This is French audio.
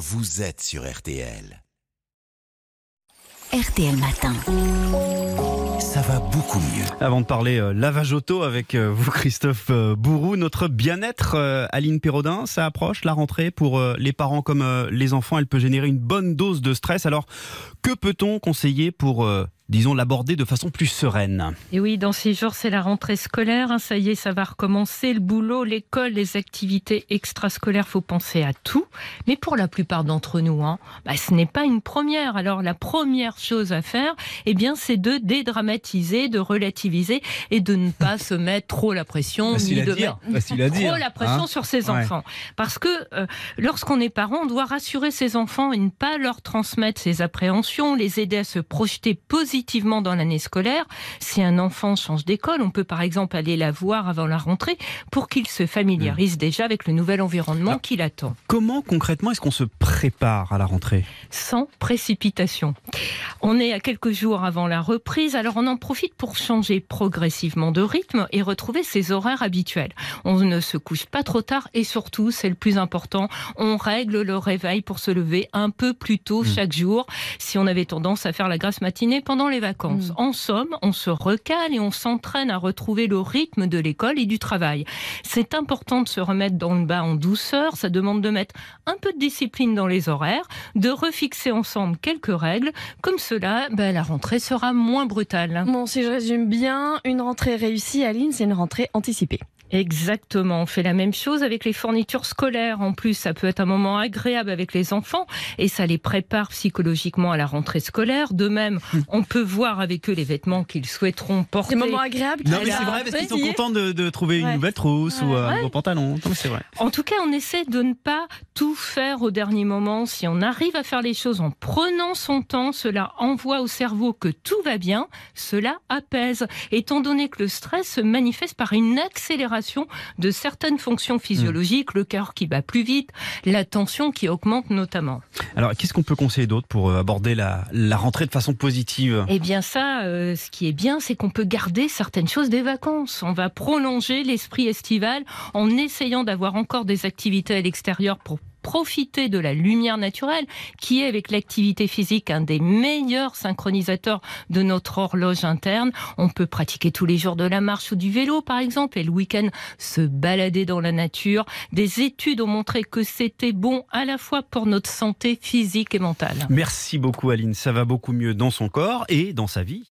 vous êtes sur RTL. RTL Matin. Ça va beaucoup mieux. Avant de parler euh, lavage auto avec euh, vous, Christophe euh, Bourou, notre bien-être, euh, Aline Pérodin, ça approche la rentrée pour euh, les parents comme euh, les enfants. Elle peut générer une bonne dose de stress. Alors, que peut-on conseiller pour, euh, disons, l'aborder de façon plus sereine Et oui, dans ces jours, c'est la rentrée scolaire. hein, ça y est, ça va recommencer. Le boulot, l'école, les activités extrascolaires, faut penser à tout. Mais pour la plupart d'entre nous, hein, bah, ce n'est pas une première. Alors, la première chose à faire, eh bien, c'est de dédramatiser, de relativiser et de ne pas se mettre trop la pression, ni de mettre trop la pression hein. sur ses Ouais. enfants. Parce que euh, lorsqu'on est parent, on doit rassurer ses enfants et ne pas leur transmettre ses appréhensions, les aider à se projeter positivement dans l'année scolaire. Si un enfant change d'école, on peut par exemple aller la voir avant la rentrée pour qu'il se familiarise déjà avec le nouvel environnement qui l'attend, Comment concrètement est-ce qu'on se prépare à la rentrée? Sans précipitation. On est à quelques jours avant la reprise, alors on en profite pour changer progressivement de rythme et retrouver ses horaires habituels. On ne se couche pas trop tard et surtout, c'est le plus important, on règle le réveil pour se lever un peu plus tôt chaque jour si on avait tendance à faire la grasse matinée pendant les vacances. En somme, on se recale et on s'entraîne à retrouver le rythme de l'école et du travail. C'est important de se remettre dans le bas en douceur, ça demande de mettre un peu de discipline dans les horaires, de refixer ensemble quelques règles, comme cela, ben, la rentrée sera moins brutale. Bon, si je résume bien, une rentrée réussie, Aline, c'est une rentrée anticipée. Exactement, on fait la même chose avec les fournitures scolaires. En plus, ça peut être un moment agréable avec les enfants et ça les prépare psychologiquement à la rentrée scolaire. De même, on peut voir avec eux les vêtements qu'ils souhaiteront porter. Des moments agréables. Non mais c'est vrai parce qu'ils sont contents de, de trouver une nouvelle trousse ou un Ouais. nouveau pantalon. C'est vrai. En tout cas, on essaie de ne pas tout faire au dernier moment. Si on arrive à faire les choses en prenant son temps, cela envoie au cerveau que tout va bien, cela apaise. Étant donné que le stress se manifeste par une accélération de certaines fonctions physiologiques, le cœur qui bat plus vite, la tension qui augmente notamment. Alors, qu'est-ce qu'on peut conseiller d'autre pour euh, aborder la, la rentrée de façon positive? Eh bien ça, euh, ce qui est bien, c'est qu'on peut garder certaines choses des vacances. On va prolonger l'esprit estival en essayant d'avoir encore des activités à l'extérieur pour profiter de la lumière naturelle, qui est avec l'activité physique un des meilleurs synchronisateurs de notre horloge interne. On peut pratiquer tous les jours de la marche ou du vélo, par exemple, et le week-end se balader dans la nature. Des études ont montré que c'était bon à la fois pour notre santé physique et mentale. Merci beaucoup Aline, ça va beaucoup mieux dans son corps et dans sa vie.